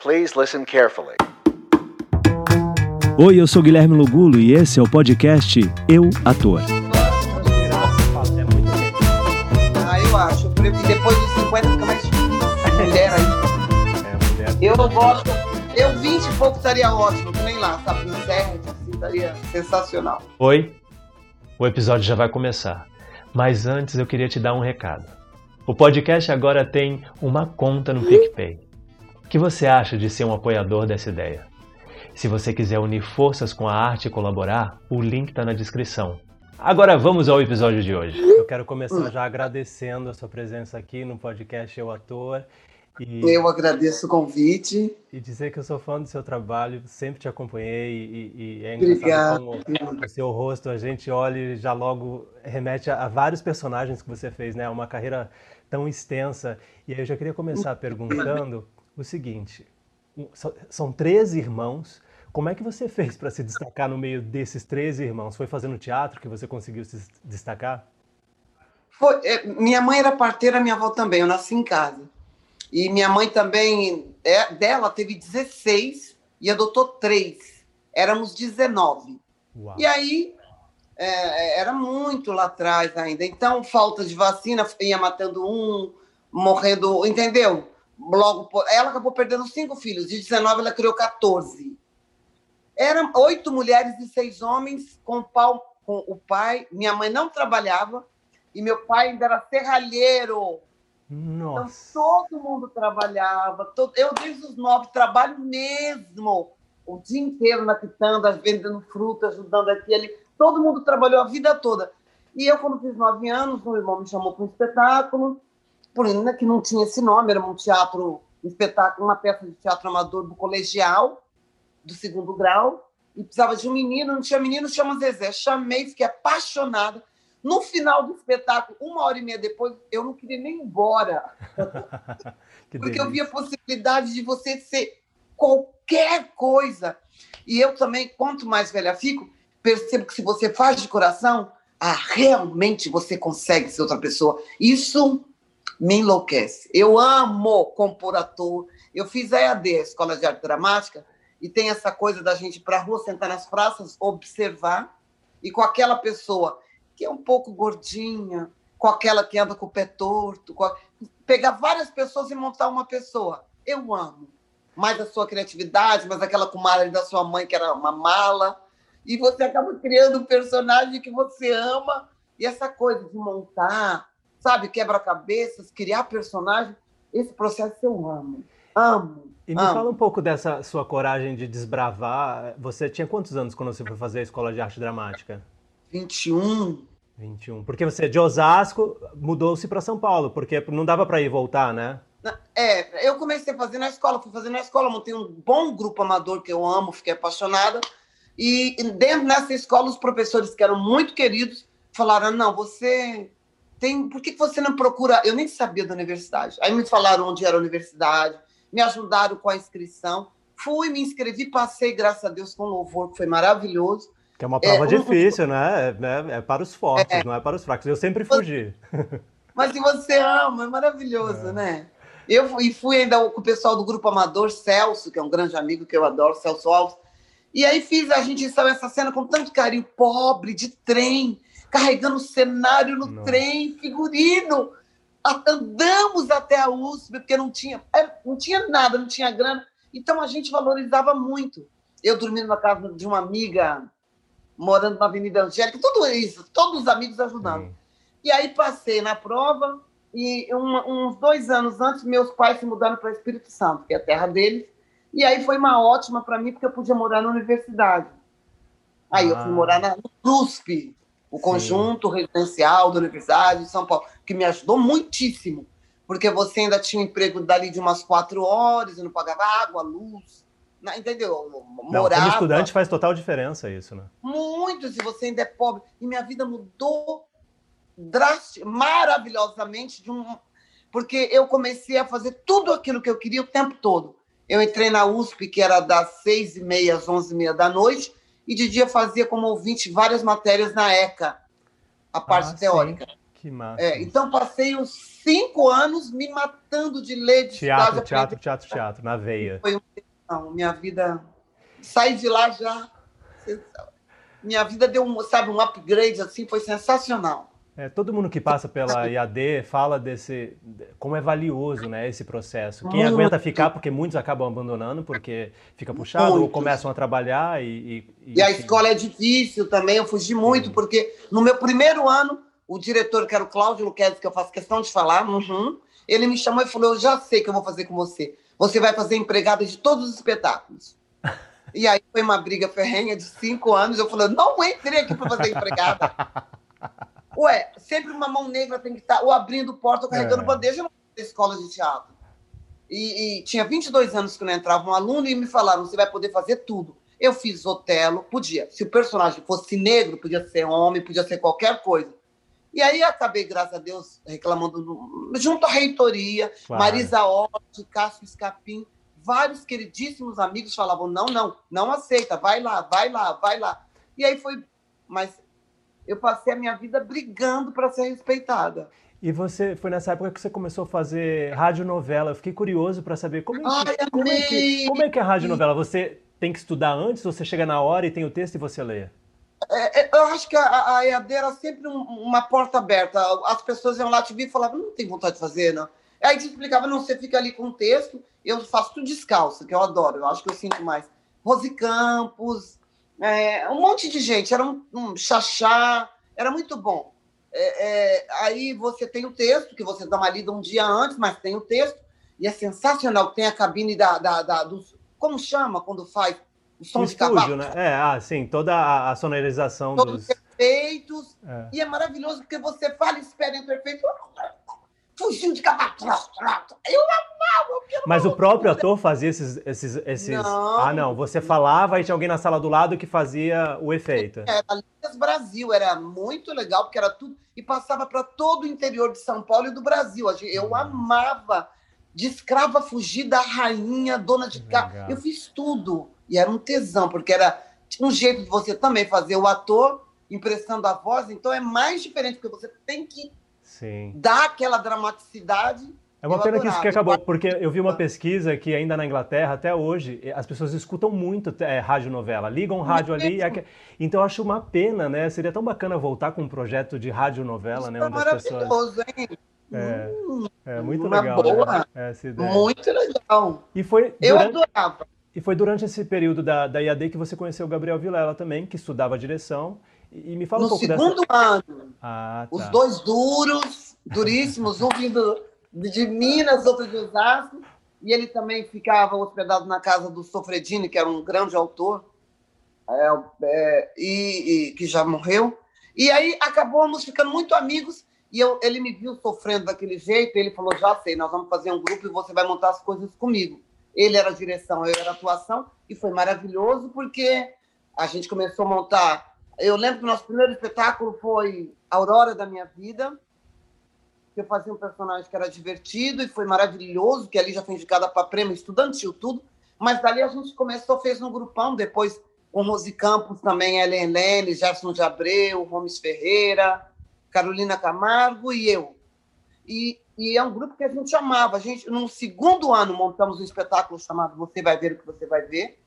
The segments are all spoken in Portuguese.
Please listen carefully. Oi, eu sou Guilherme Lugulo e esse é o podcast Eu Ator. Ah, eu acho. E depois dos 50 fica mais difícil. Mulher aí. Eu não gosto. Eu 20 e pouco estaria ótimo, que nem lá, sabe? Em assim, estaria sensacional. Oi, o episódio já vai começar. Mas antes eu queria te dar um recado. O podcast agora tem uma conta no PicPay. O que você acha de ser um apoiador dessa ideia? Se você quiser unir forças com a arte e colaborar, o link está na descrição. Agora vamos ao episódio de hoje. Eu quero começar já agradecendo a sua presença aqui no podcast Eu Ator e, eu agradeço o convite. E dizer que eu sou fã do seu trabalho, sempre te acompanhei e, e é engraçado Obrigado. como o seu rosto, a gente olha e já logo remete a, a, vários personagens que você fez, né? Uma carreira tão extensa. E aí eu já queria começar perguntando o seguinte: são, são três irmãos. Como é que você fez para se destacar no meio desses três irmãos? Foi fazendo teatro que você conseguiu se destacar? Foi, é, minha mãe era parteira, minha avó também. Eu nasci em casa. E minha mãe também, é, dela teve 16 e adotou três. Éramos 19. Uau. E aí, é, era muito lá atrás ainda. Então, falta de vacina ia matando um, morrendo, entendeu? Logo, ela acabou perdendo cinco filhos. De 19, ela criou 14. Eram oito mulheres e seis homens com o, pau, com o pai. Minha mãe não trabalhava e meu pai ainda era serralheiro nossa. Então, todo mundo trabalhava. Todo... Eu, desde os nove, trabalho mesmo. O dia inteiro na quitanda, vendendo fruta, ajudando aqui ali. Todo mundo trabalhou a vida toda. E eu, quando fiz nove anos, o irmão me chamou para um espetáculo, ainda que não tinha esse nome, era um teatro, um espetáculo, uma peça de teatro amador do colegial, do segundo grau, e precisava de um menino, não tinha menino, chama Zezé. Chamei, fiquei apaixonada. No final do espetáculo, uma hora e meia depois, eu não queria nem ir embora. porque eu via a possibilidade de você ser qualquer coisa. E eu também, quanto mais velha fico, percebo que se você faz de coração, ah, realmente você consegue ser outra pessoa. Isso me enlouquece. Eu amo compor ator. Eu fiz EAD, Escola de Arte Dramática, e tem essa coisa da gente ir para a rua, sentar nas praças, observar, e com aquela pessoa que é um pouco gordinha, com aquela que anda com o pé torto, a... pegar várias pessoas e montar uma pessoa. Eu amo. Mais a sua criatividade, mais aquela comadre da sua mãe que era uma mala. E você acaba criando um personagem que você ama. E essa coisa de montar, sabe, quebra-cabeças, criar personagem, esse processo eu amo. Amo. E me amo. fala um pouco dessa sua coragem de desbravar. Você tinha quantos anos quando você foi fazer a escola de arte dramática? 21. 21. Porque você é de Osasco, mudou-se para São Paulo, porque não dava para ir e voltar, né? É, eu comecei a fazer na escola, fui fazer na escola, montei um bom grupo amador que eu amo, fiquei apaixonada. E dentro dessa escola, os professores que eram muito queridos falaram: não, você tem. Por que você não procura? Eu nem sabia da universidade. Aí me falaram onde era a universidade, me ajudaram com a inscrição. Fui, me inscrevi, passei, graças a Deus, com louvor, que foi maravilhoso. Que é uma prova é, difícil, um... né? É, é, para os fortes, é. não é para os fracos. Eu sempre fugi. Mas se você ama, é maravilhoso, é. né? Eu fui, fui ainda com o pessoal do Grupo Amador, Celso, que é um grande amigo que eu adoro, Celso Alves. E aí fiz, a gente saiu essa cena com tanto carinho, pobre, de trem, carregando o cenário no Nossa. trem, figurino. Andamos até a USP, porque não tinha, é, não tinha nada, não tinha grana. Então a gente valorizava muito. Eu dormindo na casa de uma amiga morando na Avenida Angélica, tudo isso, todos os amigos ajudando. E aí passei na prova, e um, uns dois anos antes, meus pais se mudaram para Espírito Santo, que é a terra deles, e aí foi uma ótima para mim, porque eu podia morar na universidade. Aí ah. eu fui ah. morar na USP, o conjunto Sim. residencial da Universidade de São Paulo, que me ajudou muitíssimo, porque você ainda tinha um emprego dali de umas quatro horas, eu não pagava água, luz, entendeu? Morava. Não, como estudante faz total diferença isso, né? Muito, se você ainda é pobre. E minha vida mudou drastic, maravilhosamente de um porque eu comecei a fazer tudo aquilo que eu queria o tempo todo. Eu entrei na USP, que era das seis e meia às onze e meia da noite, e de dia fazia como ouvinte várias matérias na ECA, a parte ah, teórica. Que massa. É, então passei os cinco anos me matando de ler, de teatro, teatro, teatro, teatro, na veia. Foi um, não, minha vida saí de lá já minha vida deu um, sabe, um upgrade assim, foi sensacional. É, todo mundo que passa pela IAD fala desse como é valioso, né, esse processo. Quem aguenta ficar, porque muitos acabam abandonando porque fica puxado ou começam a trabalhar e e, e a escola é difícil também. Eu fugi muito porque no meu primeiro ano o diretor que era o Cláudio Luquezzi, que eu faço questão de falar, uhum, ele me chamou e falou: eu já sei o que eu vou fazer com você. Você vai fazer empregada de todos os espetáculos. E aí foi uma briga ferrenha de cinco anos. Eu falei, não entrei aqui para fazer empregada. Ué, sempre uma mão negra tem que estar ou abrindo porta ou carregando é. bandeja na escola de teatro. E, e, tinha 22 anos que não entrava um aluno e me falaram, você vai poder fazer tudo. Eu fiz Otelo, podia. Se o personagem fosse negro, podia ser homem, podia ser qualquer coisa. E aí acabei, graças a Deus, reclamando junto à reitoria, claro. Marisa Orte, Cássio Escapim, vários queridíssimos amigos falavam: não, não, não aceita, vai lá, vai lá, vai lá. E aí foi. Mas eu passei a minha vida brigando para ser respeitada. E você foi nessa época que você começou a fazer radionovela. Eu fiquei curioso para saber como é, que, Ai, como, é que, como é que é a radionovela. Você tem que estudar antes, você chega na hora e tem o texto e você lê? É, é eu acho que a, a EAD era sempre um, uma porta aberta. As pessoas iam lá te vir e falavam, não tem vontade de fazer, não. Aí te explicava, não, você fica ali com o texto, eu faço tudo descalço, que eu adoro, eu acho que eu sinto mais. Rose Campos, é, um monte de gente, era um, um chachá, era muito bom. É, é, aí você tem o texto, que você dá uma lida um dia antes, mas tem o texto, e é sensacional, tem a cabine da, da, da dos, como chama quando faz o som o de estúdio, cavalo? Né? É, ah, sim, toda a, a sonorização Todos dos... efeitos, é. e é maravilhoso, porque você fala e espera em perfeito, fugiu de cavalo. Eu amava. Eu Mas o próprio ator fazia esses. esses, esses... Não. Ah, não. Você falava e tinha alguém na sala do lado que fazia o efeito. Era Ligas Brasil, era muito legal, porque era tudo. E passava para todo o interior de São Paulo e do Brasil. Eu amava. De escrava fugir da rainha, dona de casa. Eu fiz tudo. E era um tesão, porque era um jeito de você também fazer o ator emprestando a voz, então é mais diferente, porque você tem que Sim. dá aquela dramaticidade. É uma pena que isso que acabou, porque eu vi uma pesquisa que ainda na Inglaterra, até hoje, as pessoas escutam muito é, rádio novela, ligam rádio ali. É, então eu acho uma pena, né? Seria tão bacana voltar com um projeto de rádio novela, né? É onde as pessoas. Hein? É, é muito uma legal. Né? Boa. Né? Muito legal. E foi durante, eu adorava. E foi durante esse período da, da IAD que você conheceu o Gabriel Vilela também, que estudava direção e me fala no um pouco segundo dessa... ano, ah, tá. os dois duros, duríssimos, um vindo de Minas, outro de Osasco, e ele também ficava hospedado na casa do Sofredini, que era um grande autor, é, é, e, e, que já morreu. E aí acabamos ficando muito amigos, e eu, ele me viu sofrendo daquele jeito, ele falou, já sei, nós vamos fazer um grupo e você vai montar as coisas comigo. Ele era direção, eu era atuação, e foi maravilhoso, porque a gente começou a montar eu lembro que o nosso primeiro espetáculo foi Aurora da Minha Vida, que eu fazia um personagem que era divertido e foi maravilhoso, que ali já foi indicada para prêmio estudantil, tudo. Mas dali a gente começou, fez no grupão, depois com Rose Campos também, Ellen Lene, Gerson de Abreu, Gomes Ferreira, Carolina Camargo e eu. E, e, é um grupo que a gente amava. A gente, no segundo ano, montamos um espetáculo chamado Você Vai Ver o que Você Vai Ver.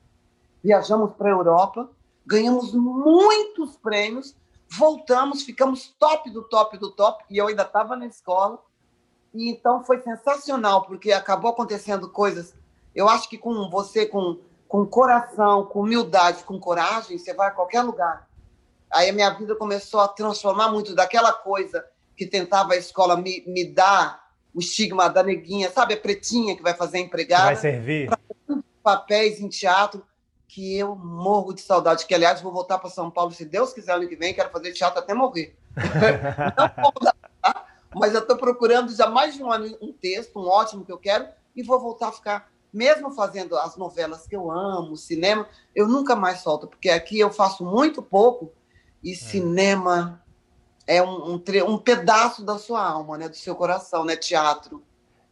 Viajamos para a Europa ganhamos muitos prêmios, voltamos, ficamos top do top do top, e eu ainda estava na escola. E então foi sensacional, porque acabou acontecendo coisas. Eu acho que com você, com, com coração, com humildade, com coragem, você vai a qualquer lugar. Aí a minha vida começou a transformar muito daquela coisa que tentava a escola me, me dar o estigma da neguinha, sabe? A pretinha que vai fazer empregada. Vai servir. Papéis em teatro que eu morro de saudade, que aliás vou voltar para São Paulo, se Deus quiser, ano que vem, quero fazer teatro até morrer. Não vou voltar, tá? mas eu estou procurando já mais de um ano um texto, um ótimo que eu quero, e vou voltar a ficar, mesmo fazendo as novelas que eu amo, cinema, eu nunca mais solto, porque aqui eu faço muito pouco, e é. cinema é um, um, um, pedaço da sua alma, né, do seu coração, né, teatro.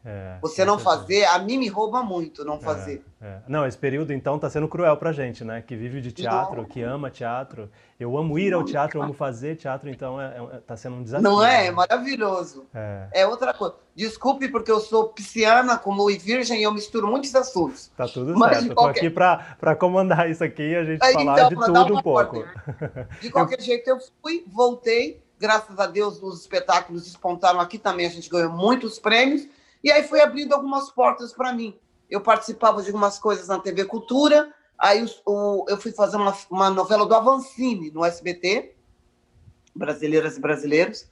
É, você não fazer, a mim me rouba muito não é, fazer. É, é. Não, esse período então está sendo cruel pra gente, né? Que vive de teatro, não. que ama teatro. Eu amo ir ao teatro, eu amo fazer teatro, então está é, sendo um desafio. Não é? É maravilhoso. É. outra coisa. Desculpe porque eu sou pisciana, como e virgem, e eu misturo muitos assuntos. Tá tudo Mas certo. Qualquer... aqui para comandar isso aqui e a gente Aí, falar então, de tudo um pouco. De qualquer jeito, eu fui, voltei. Graças a Deus, os espetáculos despontaram aqui também. A gente ganhou muitos prêmios e aí foi abrindo algumas portas para mim. Eu participava de algumas coisas na TV Cultura, aí o, eu fui fazer uma, uma novela do Avancini no SBT, Brasileiras e Brasileiros.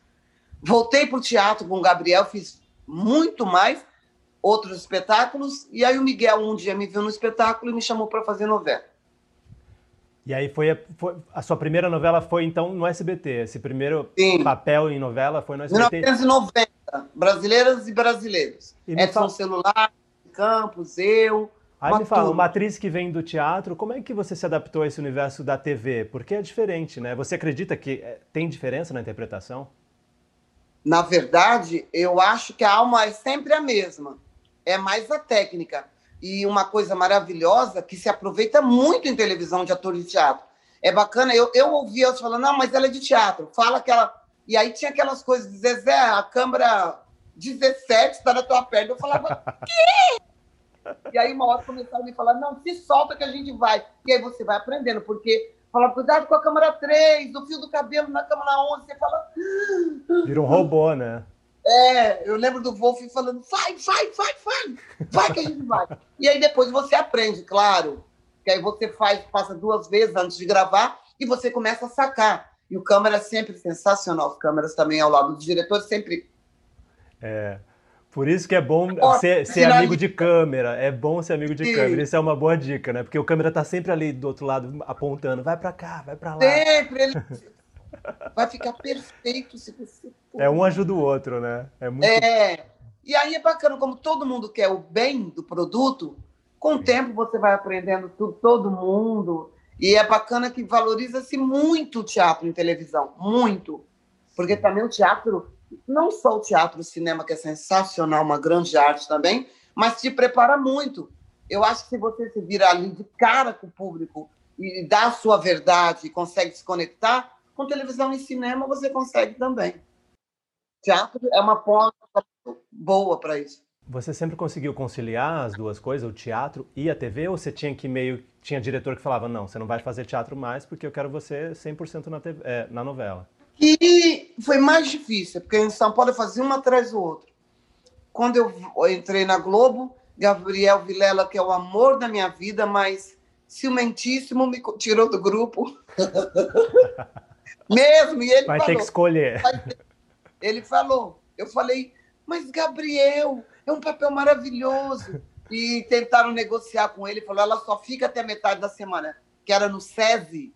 Voltei para o teatro com o Gabriel, fiz muito mais outros espetáculos, e aí o Miguel um dia me viu no espetáculo e me chamou para fazer novela. E aí foi a, foi a, sua primeira novela foi então no SBT. Esse primeiro Sim. papel em novela foi no SBT. 1990. Brasileiras e brasileiros. E Edson fala... Celular, Campos, eu. Aí me fala, uma atriz que vem do teatro, como é que você se adaptou a esse universo da TV? Porque é diferente, né? Você acredita que eh, tem diferença na interpretação? Na verdade, eu acho que a alma é sempre a mesma. É mais a técnica. E uma coisa maravilhosa que se aproveita muito em televisão de ator de teatro. É bacana, eu, eu ouvi elas falando, não, mas ela é de teatro. Fala que ela e aí tinha aquelas coisas de Zezé, a câmera 17 está na tua perna. Eu falava, quê? E aí uma hora começaram a me falar, não, se solta que a gente vai. E aí você vai aprendendo, porque fala, cuidado com a câmera 3, o fio do cabelo na câmera 11, você fala... Vira um robô, né? É, eu lembro do Wolf falando, vai, vai, vai, vai, vai que a gente vai. E aí depois você aprende, claro, que aí você faz, passa duas vezes antes de gravar e você começa a sacar. E o câmera é sempre sensacional, os câmeras também ao lado dos diretores, sempre. É. Por isso que é bom ser, ser amigo de câmera. É bom ser amigo de Sim. câmera. Isso é uma boa dica, né? Porque o câmera tá sempre ali do outro lado apontando. Vai para cá, vai para lá. Sempre. Ele vai ficar perfeito se você. É um ajuda o outro, né? É muito. É. E aí é bacana, como todo mundo quer o bem do produto, com o tempo você vai aprendendo tudo, todo mundo. E é bacana que valoriza-se muito o teatro em televisão, muito. Porque também o teatro, não só o teatro, o cinema, que é sensacional, uma grande arte também, mas te prepara muito. Eu acho que se você se vira ali de cara com o público e dá a sua verdade e consegue se conectar, com televisão e cinema você consegue também. Teatro é uma ponta boa para isso. Você sempre conseguiu conciliar as duas coisas, o teatro e a TV, ou você tinha que meio. Tinha diretor que falava, não, você não vai fazer teatro mais porque eu quero você 100% na, TV, é, na novela? E foi mais difícil, porque em São Paulo eu fazia uma atrás do outro. Quando eu entrei na Globo, Gabriel Vilela, que é o amor da minha vida, mas ciumentíssimo, me tirou do grupo. Mesmo, e ele vai falou. ter que escolher. Ele falou. Eu falei, mas Gabriel, é um papel maravilhoso. E tentaram negociar com ele, falou, ela só fica até metade da semana, que era no SESI,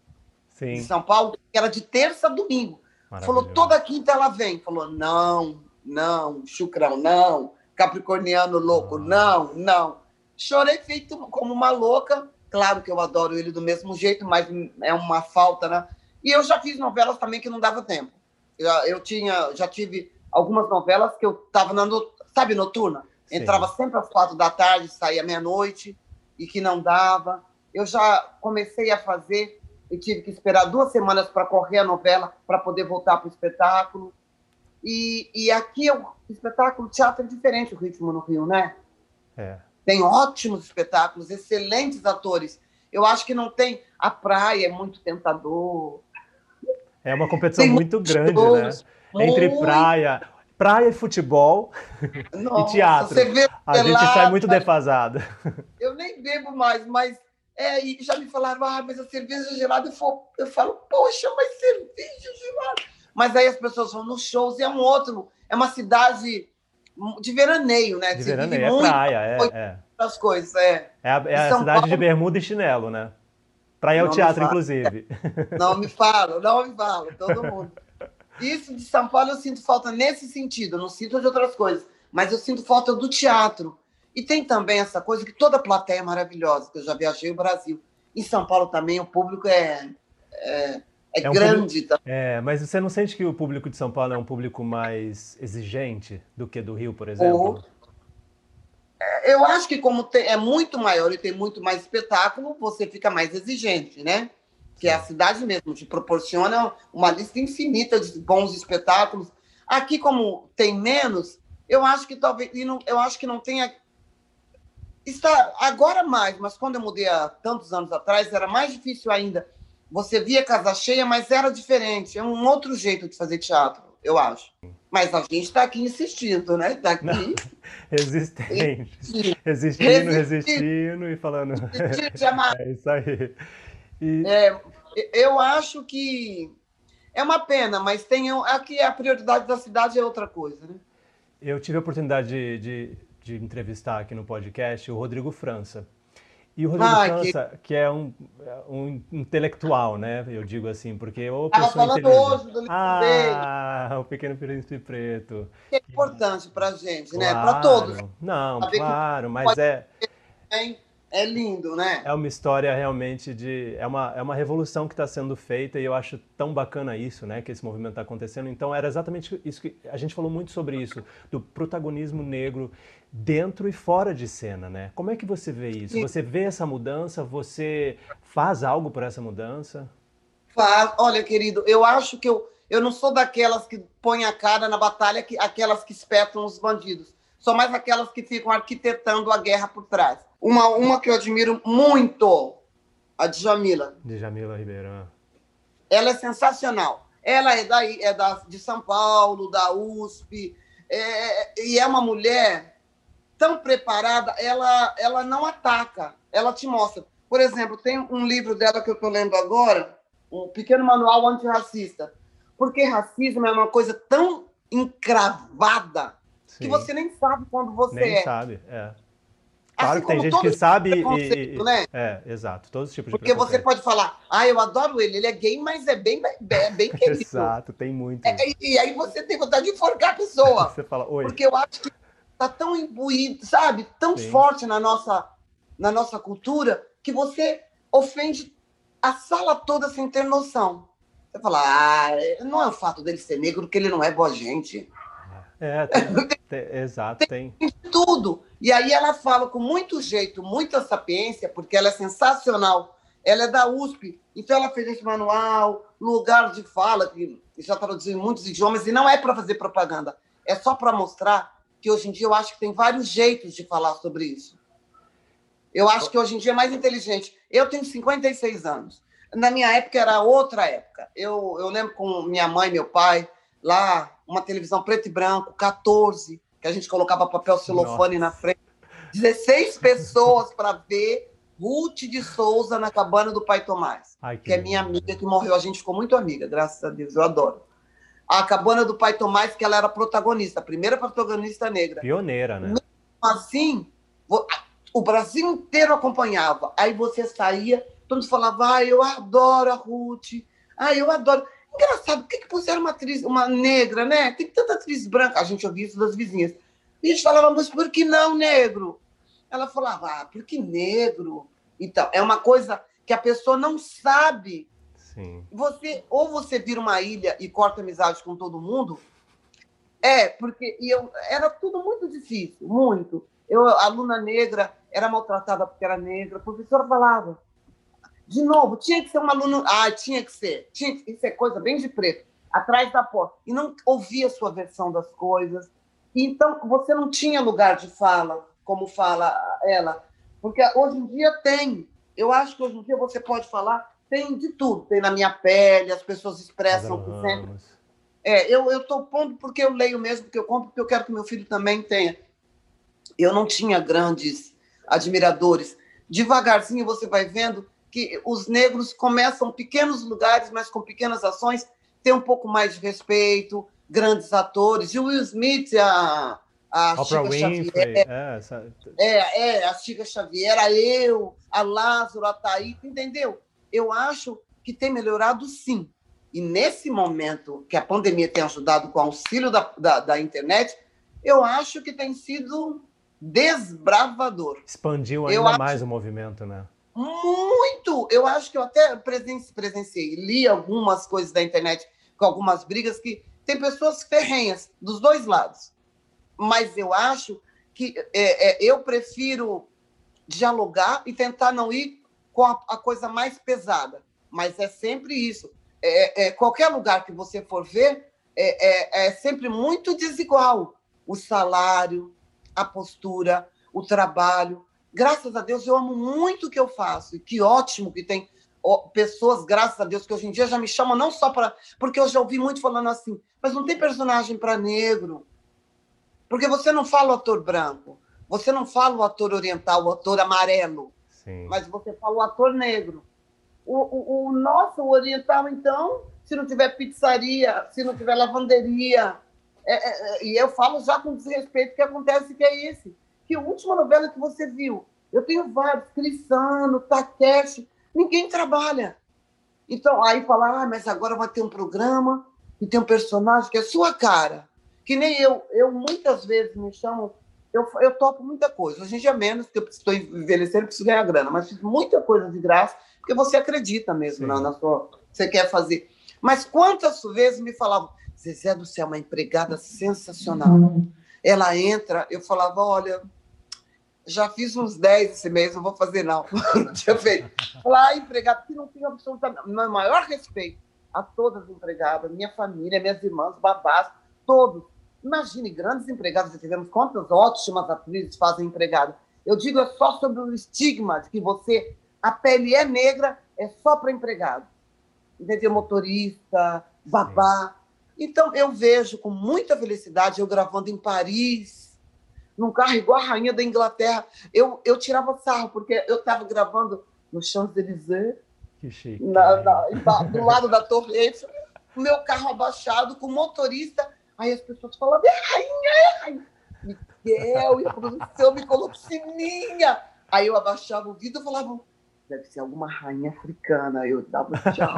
Sim. em São Paulo, que era de terça a domingo. Falou, toda quinta ela vem. Falou, não, não, chucrão, não, capricorniano louco, ah. não, não. Chorei feito como uma louca. Claro que eu adoro ele do mesmo jeito, mas é uma falta, né? E eu já fiz novelas também que não dava tempo. Eu, eu tinha, já tive algumas novelas que eu estava na, sabe, noturna. Entrava Sim. sempre às quatro da tarde, saía meia-noite e que não dava. Eu já comecei a fazer e tive que esperar duas semanas para correr a novela para poder voltar para o espetáculo. E, e aqui o espetáculo, o teatro é diferente o ritmo no Rio, né? É. Tem ótimos espetáculos, excelentes atores. Eu acho que não tem. A praia é muito tentador. É uma competição tem muito grande, né? Entre praia, praia e futebol Nossa, e teatro. a gente sai muito defasado. Eu nem bebo mais, mas é, e já me falaram, ah, mas a cerveja gelada, eu falo, eu falo, poxa, mas cerveja gelada. Mas aí as pessoas vão nos shows e é um outro, é uma cidade de veraneio, né? De veraneio, é praia, é, é. As coisas, é. É a, é a cidade Paulo... de bermuda e chinelo, né? Praia é o teatro, inclusive. Não me falo, não me falo, todo mundo. Isso de São Paulo eu sinto falta nesse sentido, eu não sinto de outras coisas, mas eu sinto falta do teatro. E tem também essa coisa que toda plateia é maravilhosa, que eu já viajei o Brasil. Em São Paulo também o público é, é, é, é um grande. Público, é, mas você não sente que o público de São Paulo é um público mais exigente do que do Rio, por exemplo? Eu acho que como tem, é muito maior e tem muito mais espetáculo, você fica mais exigente, né? Que a cidade mesmo te proporciona uma lista infinita de bons espetáculos. Aqui, como tem menos, eu acho que talvez, não, eu acho que não tenha está agora mais, mas quando eu mudei há tantos anos atrás era mais difícil ainda. Você via casa cheia, mas era diferente, é um outro jeito de fazer teatro, eu acho. Mas a gente está aqui insistindo, né? Está aqui. Não, resistente. Resistindo, resistindo e falando. é isso aí. E... É, eu acho que é uma pena, mas tem aqui a prioridade da cidade é outra coisa, né? Eu tive a oportunidade de, de de entrevistar aqui no podcast o Rodrigo França. E o Rodrigo ah, França, que... que, é um, um intelectual, né? Eu digo assim, porque o pessoa falando hoje do livro Ah, dele. o Pequeno Príncipe Preto. Que é importante para gente, claro. né? Para todos. Não, claro, mas é é lindo, né? É uma história realmente de. É uma, é uma revolução que está sendo feita e eu acho tão bacana isso, né? Que esse movimento está acontecendo. Então, era exatamente isso que. A gente falou muito sobre isso, do protagonismo negro dentro e fora de cena, né? Como é que você vê isso? Você vê essa mudança? Você faz algo por essa mudança? Faz. Olha, querido, eu acho que eu, eu não sou daquelas que põem a cara na batalha, que, aquelas que espetam os bandidos. Sou mais aquelas que ficam arquitetando a guerra por trás. Uma, uma que eu admiro muito, a Djamila. Djamila Ribeirão. Ela é sensacional. Ela é, daí, é da, de São Paulo, da USP, é, e é uma mulher tão preparada, ela, ela não ataca, ela te mostra. Por exemplo, tem um livro dela que eu estou lendo agora, um pequeno manual antirracista. Porque racismo é uma coisa tão encravada Sim. que você nem sabe quando você nem é. Nem sabe, é. Claro assim que tem gente que sabe e, e, né? É, exato, todos os tipos de Porque você pode falar, ah, eu adoro ele, ele é gay, mas é bem, é bem querido. exato, tem muito. É, e, aí você tem vontade de enforcar a pessoa. você fala, oi. Porque eu acho que tá tão imbuído, sabe? Tão Sim. forte na nossa, na nossa cultura que você ofende a sala toda sem ter noção. Você fala, ah, não é o fato dele ser negro que ele não é boa gente. É, tem, tem, exato, tem. tem. Tudo. E aí ela fala com muito jeito, muita sapiência, porque ela é sensacional. Ela é da USP, então ela fez esse manual, lugar de fala, que já traduziu em muitos idiomas, e não é para fazer propaganda, é só para mostrar que hoje em dia eu acho que tem vários jeitos de falar sobre isso. Eu acho que hoje em dia é mais inteligente. Eu tenho 56 anos. Na minha época era outra época. Eu, eu lembro com minha mãe, meu pai, lá uma televisão preto e branco, 14, que a gente colocava papel celofane Nossa. na frente. 16 pessoas para ver Ruth de Souza na cabana do pai Tomás, Ai, que, que é minha amiga que morreu. A gente ficou muito amiga, graças a Deus, eu adoro. A cabana do pai Tomás, que ela era protagonista, a primeira protagonista negra. Pioneira, né? Mesmo assim, o Brasil inteiro acompanhava. Aí você saía, todo mundo falava, ah, eu adoro a Ruth, ah, eu adoro. Engraçado, por que, que puseram uma atriz, uma negra, né? Tem tanta atriz branca. A gente ouvia isso das vizinhas. E a gente falava, mas por que não negro? Ela falava, ah, por que negro? Então, é uma coisa que a pessoa não sabe. Sim. Você, ou você vira uma ilha e corta amizade com todo mundo. É, porque e eu, era tudo muito difícil, muito. Eu, aluna negra, era maltratada porque era negra. A professora falava, de novo, tinha que ser um aluno. Ah, tinha que ser. Tinha que ser coisa bem de preto, atrás da porta. E não ouvia a sua versão das coisas. Então, você não tinha lugar de fala, como fala ela. Porque hoje em dia tem. Eu acho que hoje em dia você pode falar, tem de tudo. Tem na minha pele, as pessoas expressam o que sempre. É, eu estou pondo porque eu leio mesmo, porque eu compro, porque eu quero que meu filho também tenha. Eu não tinha grandes admiradores. Devagarzinho você vai vendo que os negros começam pequenos lugares, mas com pequenas ações, ter um pouco mais de respeito, grandes atores. E o Will Smith, a, a Oprah Chica Winfrey, Xavier, é, essa... é, é, a Chica Xavier, a eu, a Lázaro, a Thaís, entendeu? Eu acho que tem melhorado sim. E nesse momento que a pandemia tem ajudado com o auxílio da, da, da internet, eu acho que tem sido desbravador. Expandiu ainda eu mais acho... o movimento, né? Muito! Eu acho que eu até presenciei, li algumas coisas da internet com algumas brigas que tem pessoas ferrenhas dos dois lados. Mas eu acho que é, é, eu prefiro dialogar e tentar não ir com a, a coisa mais pesada. Mas é sempre isso. É, é qualquer lugar que você for ver, é, é, é sempre muito desigual. O salário, a postura, o trabalho. Graças a Deus, eu amo muito o que eu faço. E que ótimo que tem pessoas, graças a Deus, que hoje em dia já me chamam não só para. Porque eu já ouvi muito falando assim, mas não tem personagem para negro. Porque você não fala o ator branco, você não fala o ator oriental, o ator amarelo, Sim. mas você fala o ator negro. O, o, o nosso o oriental, então, se não tiver pizzaria, se não tiver lavanderia, é, é, é, e eu falo já com desrespeito que acontece que é esse. Que a última novela que você viu, eu tenho vários, Crissano, Takeshi, ninguém trabalha. Então, aí falar, ah, mas agora vai ter um programa e tem um personagem que é sua cara. Que nem eu, eu muitas vezes me chamam, eu, eu topo muita coisa. Hoje em dia menos, porque eu estou envelhecendo, preciso ganhar grana, mas fiz muita coisa de graça, porque você acredita mesmo na, na, sua. Você quer fazer. Mas quantas vezes me falavam, Zezé do céu, uma empregada sensacional. Ela entra, eu falava, olha, já fiz uns 10 esse mês, não vou fazer não. não tinha feito. Falar, ah, empregada, que não tem absolutamente, maior respeito a todas as empregadas, minha família, minhas irmãs, babás, todos. Imagine, grandes empregados, já tivemos quantas ótimas atrizes fazem empregado. Eu digo é só sobre o estigma de que você, a pele é negra, é só para empregado. Entendeu? Motorista, babá. Então, eu vejo com muita felicidade eu gravando em Paris, num carro igual a rainha da Inglaterra. Eu, eu tirava sarro, porque eu estava gravando no Champs-Élysées, do lado da Torre Eiffel, o meu carro abaixado, com motorista Aí as pessoas falavam, é rainha, é rainha. Miguel, e a produção me colocou sininha. Aí eu abaixava o vidro e falava, deve ser alguma rainha africana. Eu dava tchau.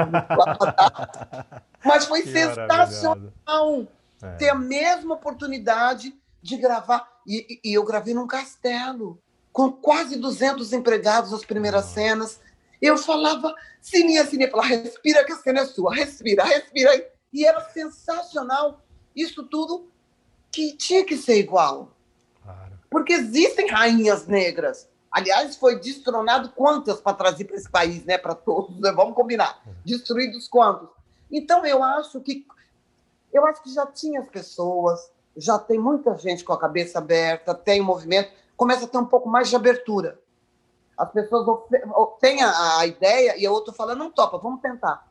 Mas foi que sensacional é. ter a mesma oportunidade de gravar. E, e, eu gravei num castelo, com quase 200 empregados as primeiras cenas. Eu falava, Sininha, Sininha, falava, respira que a cena é sua, respira, respira. E era sensacional isso tudo que tinha que ser igual. Claro. Porque existem rainhas negras. Aliás, foi destronado quantas para trazer para esse país, né? Para todos, né? vamos combinar. Destruídos quantos? Então, eu acho que eu acho que já tinha as pessoas, já tem muita gente com a cabeça aberta, tem movimento, começa a ter um pouco mais de abertura. As pessoas têm a, a ideia e a outra fala, não topa, vamos tentar.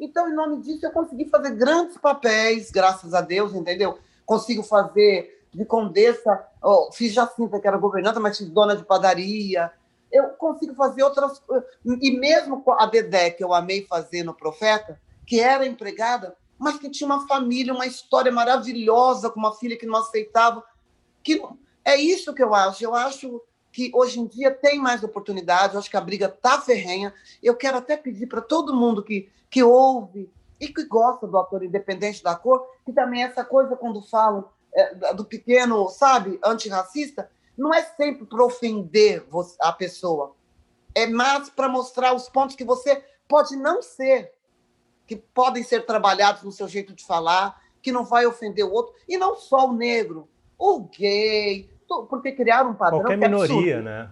Então, em nome disso, eu consegui fazer grandes papéis, graças a Deus, entendeu? Consigo fazer de condessa, oh, fiz Jacinta, que era governanta, mas fiz dona de padaria. Eu consigo fazer outras. E mesmo a Dedé, que eu amei fazer no Profeta, que era empregada, mas que tinha uma família, uma história maravilhosa, com uma filha que não aceitava. Que é isso que eu acho. Eu acho que hoje em dia tem mais oportunidade, eu acho que a briga está ferrenha. Eu quero até pedir para todo mundo que que ouve e que gosta do ator independente da cor, que também essa coisa quando falam é, do pequeno, sabe, antirracista, não é sempre para ofender a pessoa, é mais para mostrar os pontos que você pode não ser, que podem ser trabalhados no seu jeito de falar, que não vai ofender o outro, e não só o negro, o gay, porque criaram um padrão. Qualquer é minoria, né?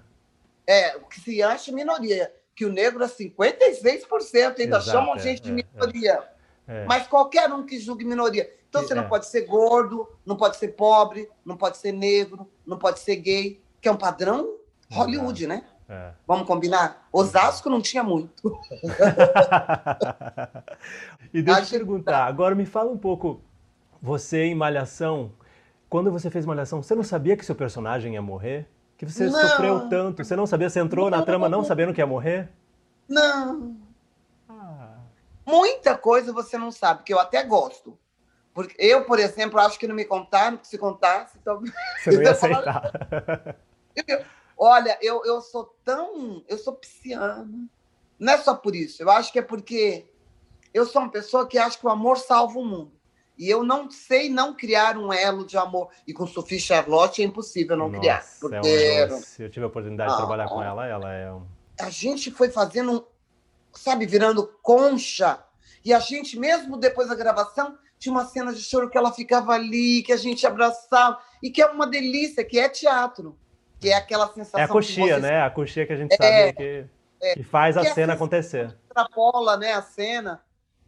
É, o que se acha minoria que o negro é 56%, ainda Exato, chamam é, gente de é, minoria. É, é. Mas qualquer um que julgue minoria. Então você não é. pode ser gordo, não pode ser pobre, não pode ser negro, não pode ser gay, que é um padrão Hollywood, né? É. Vamos combinar? Osasco não tinha muito. e deixa eu te perguntar, agora me fala um pouco, você em Malhação, quando você fez Malhação, você não sabia que seu personagem ia morrer? Que você não. sofreu tanto? Você não sabia? Você entrou não. na trama não sabendo que ia morrer? Não. Ah. Muita coisa você não sabe, que eu até gosto. Porque eu, por exemplo, acho que não me contaram, porque se contasse, talvez. Você não ia aceitar. Olha, eu, eu sou tão. Eu sou pisciana. Não é só por isso. Eu acho que é porque eu sou uma pessoa que acha que o amor salva o mundo. E eu não sei não criar um elo de amor. E com Sophie Charlotte é impossível não Nossa, criar. Porque... É um Se eu tive a oportunidade ah, de trabalhar com ela, ela é um... A gente foi fazendo, sabe, virando concha. E a gente, mesmo depois da gravação, tinha uma cena de choro que ela ficava ali, que a gente abraçava, e que é uma delícia, que é teatro, que é aquela sensação. É a coxia, você... né? A coxia que a gente sabe é, que, é, que faz a cena acontecer. Extrapola, né, a cena.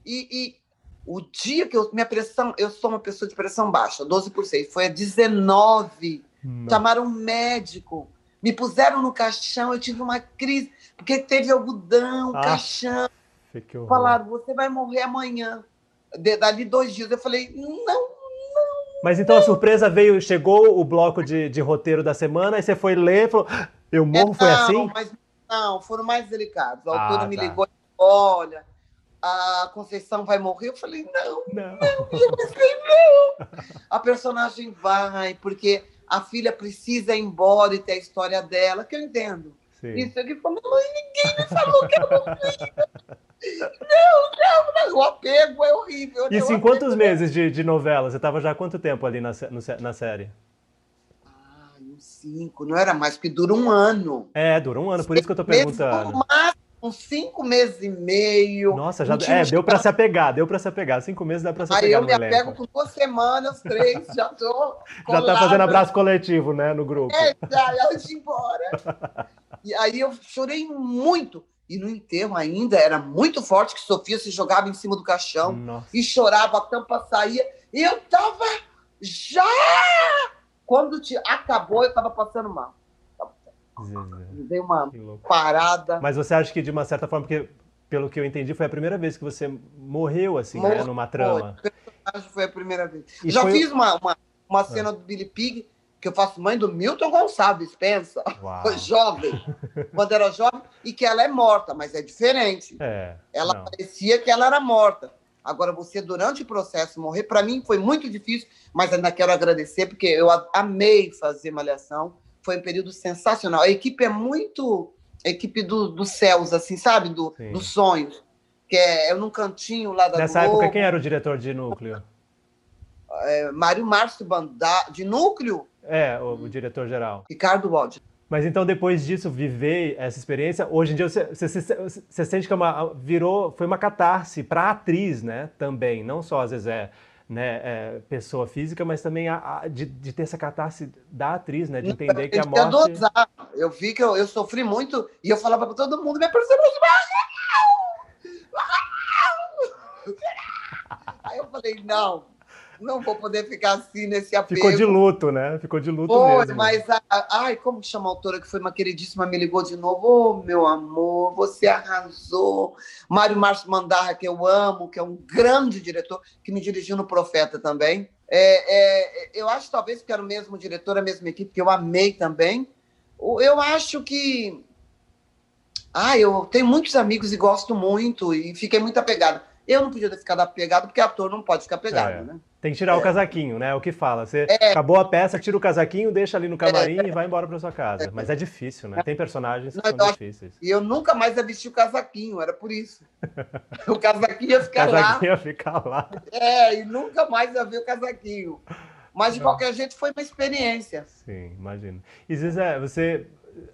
E, e, o dia que eu. Minha pressão, eu sou uma pessoa de pressão baixa, 12 por 6, foi a 19. Não. Chamaram um médico, me puseram no caixão, eu tive uma crise, porque teve algodão, ah, caixão. Falaram, você vai morrer amanhã de, dali dois dias. Eu falei, não, não. Mas então a surpresa veio, chegou o bloco de, de roteiro da semana, e você foi ler e falou, ah, eu morro, é, foi assim? Mas, não, foram mais delicados. A autora ah, me tá. ligou e olha, a Conceição vai morrer. Eu falei, não, não, não, eu pensei, não. A personagem vai, porque a filha precisa ir embora e ter a história dela, que eu entendo. Sim. Isso aqui falou, mãe, ninguém me falou que eu não não, não, não, o apego é horrível. Né? Isso em quantos é meses de, de novela? Você estava já há quanto tempo ali na, no, na série? Ah, uns cinco, não era mais, porque dura um ano. É, dura um ano, por isso que eu estou perguntando. uns cinco meses e meio. Nossa, já é, deu para se apegar, deu para se apegar. Cinco meses dá para se apegar. Aí eu me elenco. apego por duas semanas, três, já tô. já tá fazendo abraço coletivo, né, no grupo. É, já, já de embora. e aí eu chorei muito. E no enterro ainda era muito forte que Sofia se jogava em cima do caixão Nossa. e chorava, a tampa saía. E eu tava já! Quando te acabou, eu tava passando mal. Dei uma parada. Mas você acha que, de uma certa forma, porque pelo que eu entendi, foi a primeira vez que você morreu, assim, Morreu, né, numa trama. Foi, foi a primeira vez. E Já foi... fiz uma, uma, uma cena ah. do Billy Pig que eu faço mãe do Milton Gonçalves, pensa, Uau. jovem, quando era jovem, e que ela é morta, mas é diferente. É, ela não. parecia que ela era morta. Agora, você, durante o processo, morrer, para mim foi muito difícil, mas ainda quero agradecer, porque eu amei fazer Malhação, foi um período sensacional. A equipe é muito a equipe do, dos céus, assim, sabe? Do, dos sonhos. Que é eu num cantinho lá da Nessa Globo. época, quem era o diretor de núcleo? É, Mário Márcio Bandá, de núcleo, é, o, o diretor-geral. Ricardo Wald. Mas então, depois disso, viver essa experiência, hoje em dia você, você, você, você sente que é uma, virou, foi uma catarse para a atriz, né? Também, não só às vezes é, né, é pessoa física, mas também a, a, de, de, ter essa catarse da atriz, né? De entender que a morte. Eu vi que eu, eu sofri muito e eu falava para todo mundo: minha personagem Aí eu falei: não, não vou poder ficar assim nesse apego. Ficou de luto, né? Ficou de luto Foi, mesmo. mas, ai, como chama a autora que foi uma queridíssima, me ligou de novo. Ô, oh, meu amor, você arrasou. Mário Márcio Mandarra, que eu amo, que é um grande diretor, que me dirigiu no Profeta também. É, é, eu acho, talvez, que era o mesmo diretor, a mesma equipe, que eu amei também. Eu acho que... Ah, eu tenho muitos amigos e gosto muito, e fiquei muito apegada. Eu não podia ter ficado apegado, porque ator não pode ficar apegado, é. né? Tem que tirar é. o casaquinho, né? É o que fala. Você é. acabou a peça, tira o casaquinho, deixa ali no camarim é. e vai embora para sua casa. Mas é difícil, né? Tem personagens que Não, são difíceis. E eu nunca mais ia vestir o casaquinho, era por isso. o casaquinho ia ficar o casaquinho lá. ia ficar lá. É, e nunca mais ia ver o casaquinho. Mas de Não. qualquer jeito foi uma experiência. Sim, imagino. E Zezé, você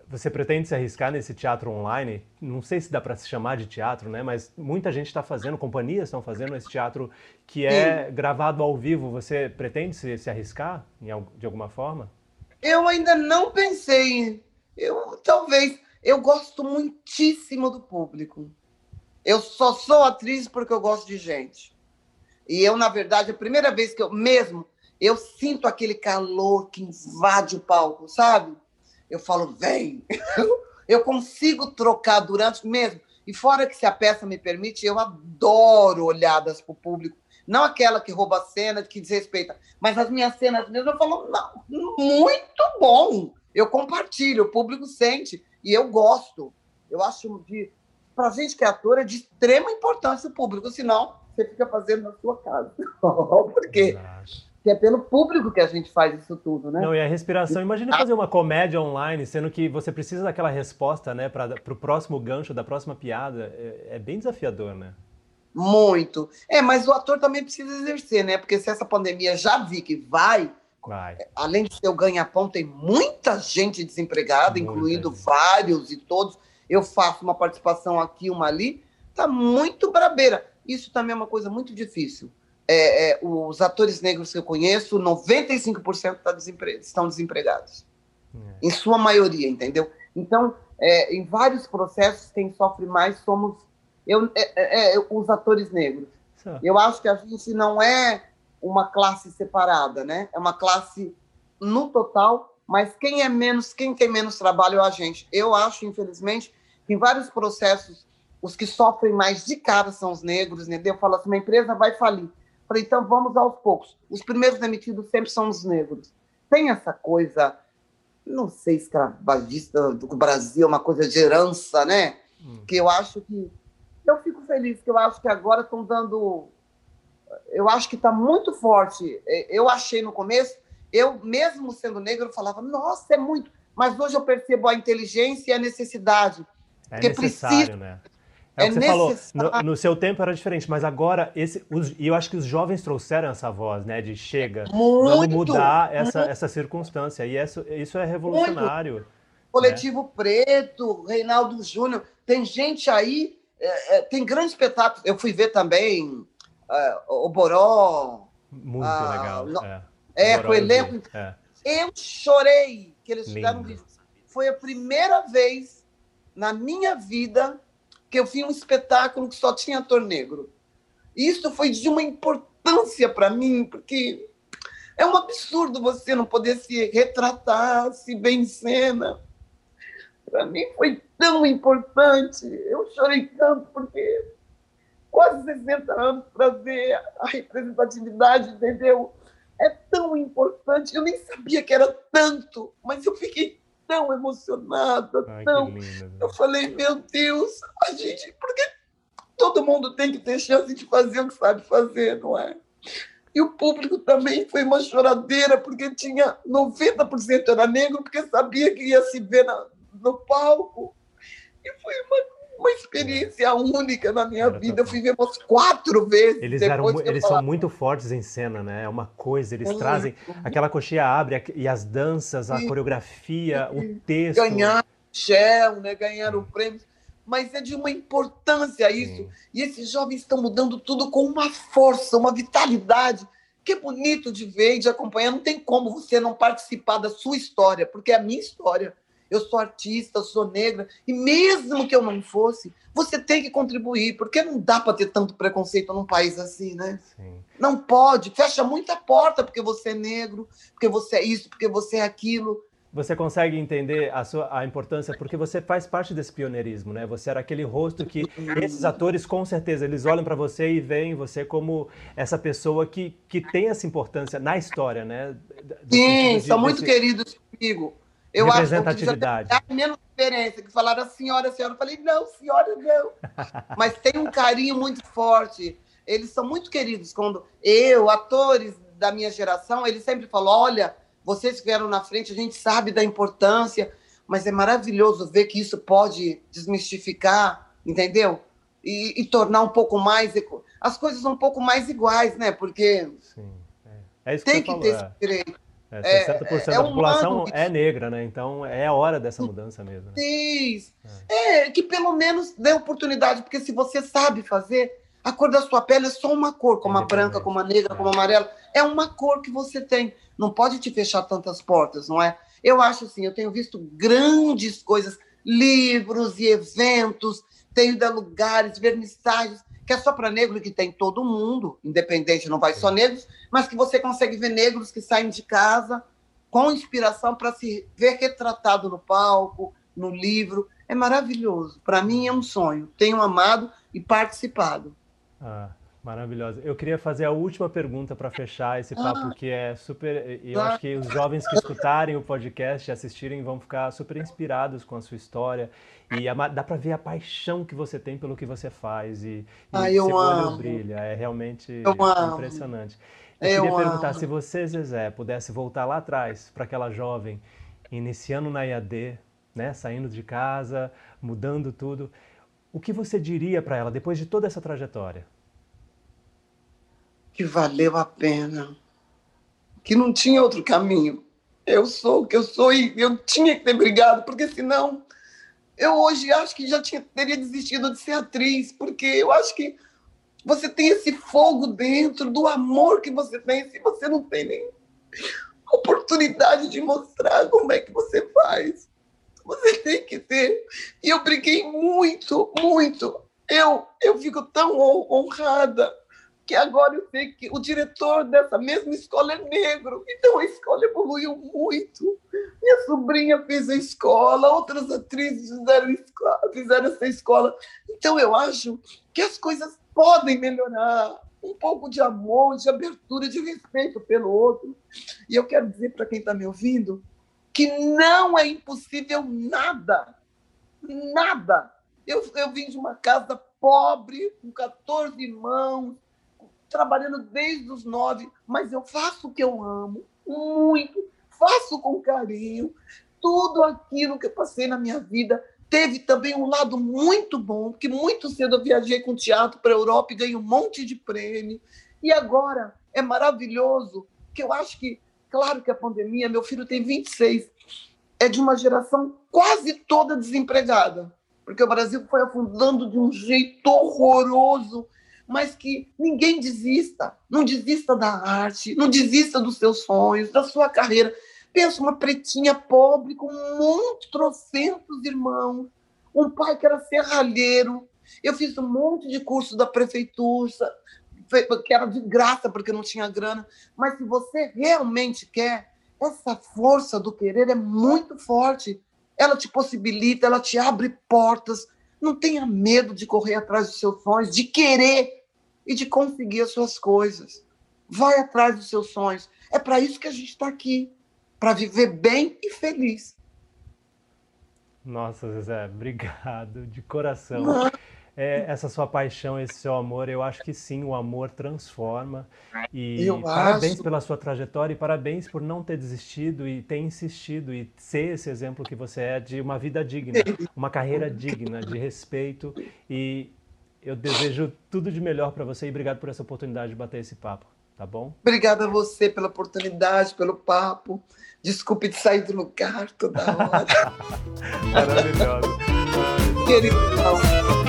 você pretende se arriscar nesse teatro online? Não sei se dá para se chamar de teatro, né? Mas muita gente está fazendo, companhias estão fazendo esse teatro que é Sim. gravado ao vivo. Você pretende se, se arriscar de alguma forma? Eu ainda não pensei. Eu talvez. Eu gosto muitíssimo do público. Eu só sou atriz porque eu gosto de gente. E eu, na verdade, a primeira vez que eu mesmo eu sinto aquele calor que invade o palco, sabe? Eu falo, vem. eu consigo trocar durante mesmo. E fora que se a peça me permite, eu adoro olhadas para o público. Não aquela que rouba a cena, que desrespeita, mas as minhas cenas mesmo, eu falo, não, muito bom. Eu compartilho, o público sente e eu gosto. Eu acho de. Para gente que é ator, é de extrema importância o público, senão você fica fazendo na sua casa. Por quê? Que é pelo público que a gente faz isso tudo, né? Não, e a respiração. Imagina fazer uma comédia online, sendo que você precisa daquela resposta, né, para o próximo gancho da próxima piada. É, é, bem desafiador, né? Muito. É, mas o ator também precisa exercer, né? Porque se essa pandemia já vi que vai, vai. além de ser o ganha-pão, tem muita gente desempregada, muita incluindo gente. vários e todos. Eu faço uma participação aqui, uma ali, tá muito brabeira. Isso também é uma coisa muito difícil é, é, os atores negros que eu conheço, 95% tá desempre... estão desempregados. É. Em sua maioria, entendeu? Então, é, em vários processos, quem sofre mais somos eu, é, é, os atores negros. Eu acho que a gente não é uma classe separada, né? É uma classe no total, mas quem é menos, quem tem menos trabalho é a gente. Eu acho, infelizmente, que em vários processos os que sofrem mais de cara são os negros, entendeu? Eu falo assim, uma empresa vai falir. Falei, então vamos aos poucos. Os primeiros demitidos sempre são os negros. Tem essa coisa, não sei, escravagista do Brasil, uma coisa de herança, né? Hum. Que eu acho que. Eu fico feliz, que eu acho que agora estão dando. Eu acho que está muito forte. Eu achei no começo, eu mesmo sendo negro, falava, nossa, é muito. Mas hoje eu percebo a inteligência e a necessidade. É necessário, precisa... né? É, é o que você falou, no, no, seu tempo era diferente, mas agora, esse, os, e eu acho que os jovens trouxeram essa voz, né, de chega, muito, vamos mudar essa, essa circunstância, e isso, isso é revolucionário. Muito. Coletivo né? Preto, Reinaldo Júnior, tem gente aí, é, é, tem grandes espetáculos, eu fui ver também é, o Boró. Muito ah, legal, no, é. É, com o elenco. É. Eu chorei que eles fizeram um vídeo. Foi a primeira vez na minha vida que eu vi um espetáculo que só tinha ator negro. Isso foi de uma importância para mim, porque é um absurdo você não poder se retratar, se ver em cena. Para mim foi tão importante. Eu chorei tanto porque quase 60 anos para ver a representatividade, entendeu? É tão importante. Eu nem sabia que era tanto, mas eu fiquei tão emocionada, Ai, tão. Lindo, eu falei, meu Deus, a gente. Porque todo mundo tem que ter chance de fazer o que sabe fazer, não é? E o público também foi uma choradeira, porque tinha 90% era negro, porque sabia que ia se ver na, no palco. E foi uma uma experiência única na minha Cara, vida. Eu fui ver umas quatro vezes. Eles, eram, eles são muito fortes em cena, né? É uma coisa, eles trazem. Aquela coxinha abre e as danças, a coreografia, o texto. Ganhar Shell, né? Ganharam prêmios. Mas é de uma importância isso. E esses jovens estão mudando tudo com uma força, uma vitalidade que é bonito de ver e de acompanhar. Não tem como você não participar da sua história, porque é a minha história eu sou artista, eu sou negra, e mesmo que eu não fosse, você tem que contribuir, porque não dá para ter tanto preconceito num país assim, né? Sim. Não pode, fecha muita porta porque você é negro, porque você é isso, porque você é aquilo. Você consegue entender a, sua, a importância, porque você faz parte desse pioneirismo, né? Você era aquele rosto que esses atores, com certeza, eles olham para você e veem você como essa pessoa que, que tem essa importância na história, né? Do Sim, são muito queridos comigo. Eu representatividade. acho que menos diferença, que falaram senhora, senhora. Eu falei, não, senhora, não. Mas tem um carinho muito forte. Eles são muito queridos. Quando eu, atores da minha geração, eles sempre falam: olha, vocês que vieram na frente, a gente sabe da importância, mas é maravilhoso ver que isso pode desmistificar, entendeu? E, e tornar um pouco mais. As coisas um pouco mais iguais, né? Porque. Sim. É. É tem que ter é. esse direito. É, 60% é, é, da população é negra, né? Então é a hora dessa mudança mesmo. Né? É. é, que pelo menos dê oportunidade, porque se você sabe fazer, a cor da sua pele é só uma cor, como a branca, como a negra, é. como a amarela. É uma cor que você tem. Não pode te fechar tantas portas, não é? Eu acho assim, eu tenho visto grandes coisas, livros e eventos, tenho ido a lugares, vernissagens que é só para negro que tem todo mundo, independente, não vai só negros, mas que você consegue ver negros que saem de casa com inspiração para se ver retratado no palco, no livro. É maravilhoso. Para mim é um sonho. Tenho amado e participado. Ah, Maravilhosa. Eu queria fazer a última pergunta para fechar esse papo, ah. que é super. Eu acho que os jovens que escutarem o podcast e assistirem vão ficar super inspirados com a sua história. E a, dá para ver a paixão que você tem pelo que você faz. E, e seu olho brilha. É realmente impressionante. Eu, eu queria amo. perguntar se você, Zezé, pudesse voltar lá atrás para aquela jovem, iniciando na IAD, né, saindo de casa, mudando tudo. O que você diria para ela depois de toda essa trajetória? Que valeu a pena, que não tinha outro caminho. Eu sou o que eu sou e eu tinha que ter brigado, porque senão eu hoje acho que já tinha, teria desistido de ser atriz, porque eu acho que Você tem esse fogo dentro do amor que você tem, se você não tem nem oportunidade de mostrar como é que você faz. Você tem que ter. E eu briguei muito, muito. Eu, eu fico tão honrada que agora eu sei que o diretor dessa mesma escola é negro. Então a escola evoluiu muito. Minha sobrinha fez a escola, outras atrizes fizeram, fizeram essa escola. Então eu acho que as coisas podem melhorar. Um pouco de amor, de abertura, de respeito pelo outro. E eu quero dizer para quem está me ouvindo que não é impossível nada. Nada. Eu, eu vim de uma casa pobre, com 14 irmãos, trabalhando desde os nove, mas eu faço o que eu amo, muito, faço com carinho. Tudo aquilo que eu passei na minha vida teve também um lado muito bom, porque muito cedo eu viajei com teatro para a Europa e ganhei um monte de prêmio. E agora é maravilhoso, que eu acho que, claro que a pandemia, meu filho tem 26, é de uma geração quase toda desempregada, porque o Brasil foi afundando de um jeito horroroso mas que ninguém desista. Não desista da arte, não desista dos seus sonhos, da sua carreira. Pensa uma pretinha pobre com muitos trocentos irmãos, um pai que era serralheiro. Eu fiz um monte de curso da prefeitura, que era de graça porque não tinha grana. Mas se você realmente quer, essa força do querer é muito forte. Ela te possibilita, ela te abre portas. Não tenha medo de correr atrás dos seus sonhos, de querer e de conseguir as suas coisas. Vai atrás dos seus sonhos. É para isso que a gente está aqui para viver bem e feliz. Nossa, Zezé, obrigado de coração. É, essa sua paixão, esse seu amor, eu acho que sim, o amor transforma. E eu parabéns acho... pela sua trajetória e parabéns por não ter desistido e ter insistido e ser esse exemplo que você é de uma vida digna, uma carreira digna, de respeito e eu desejo tudo de melhor para você e obrigado por essa oportunidade de bater esse papo, tá bom? Obrigada a você pela oportunidade, pelo papo. Desculpe de sair do lugar toda hora. Maravilhoso. Querido,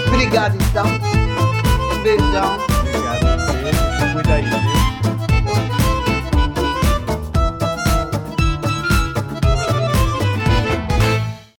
obrigado então. Um beijão. Obrigado a você. Cuida aí, viu?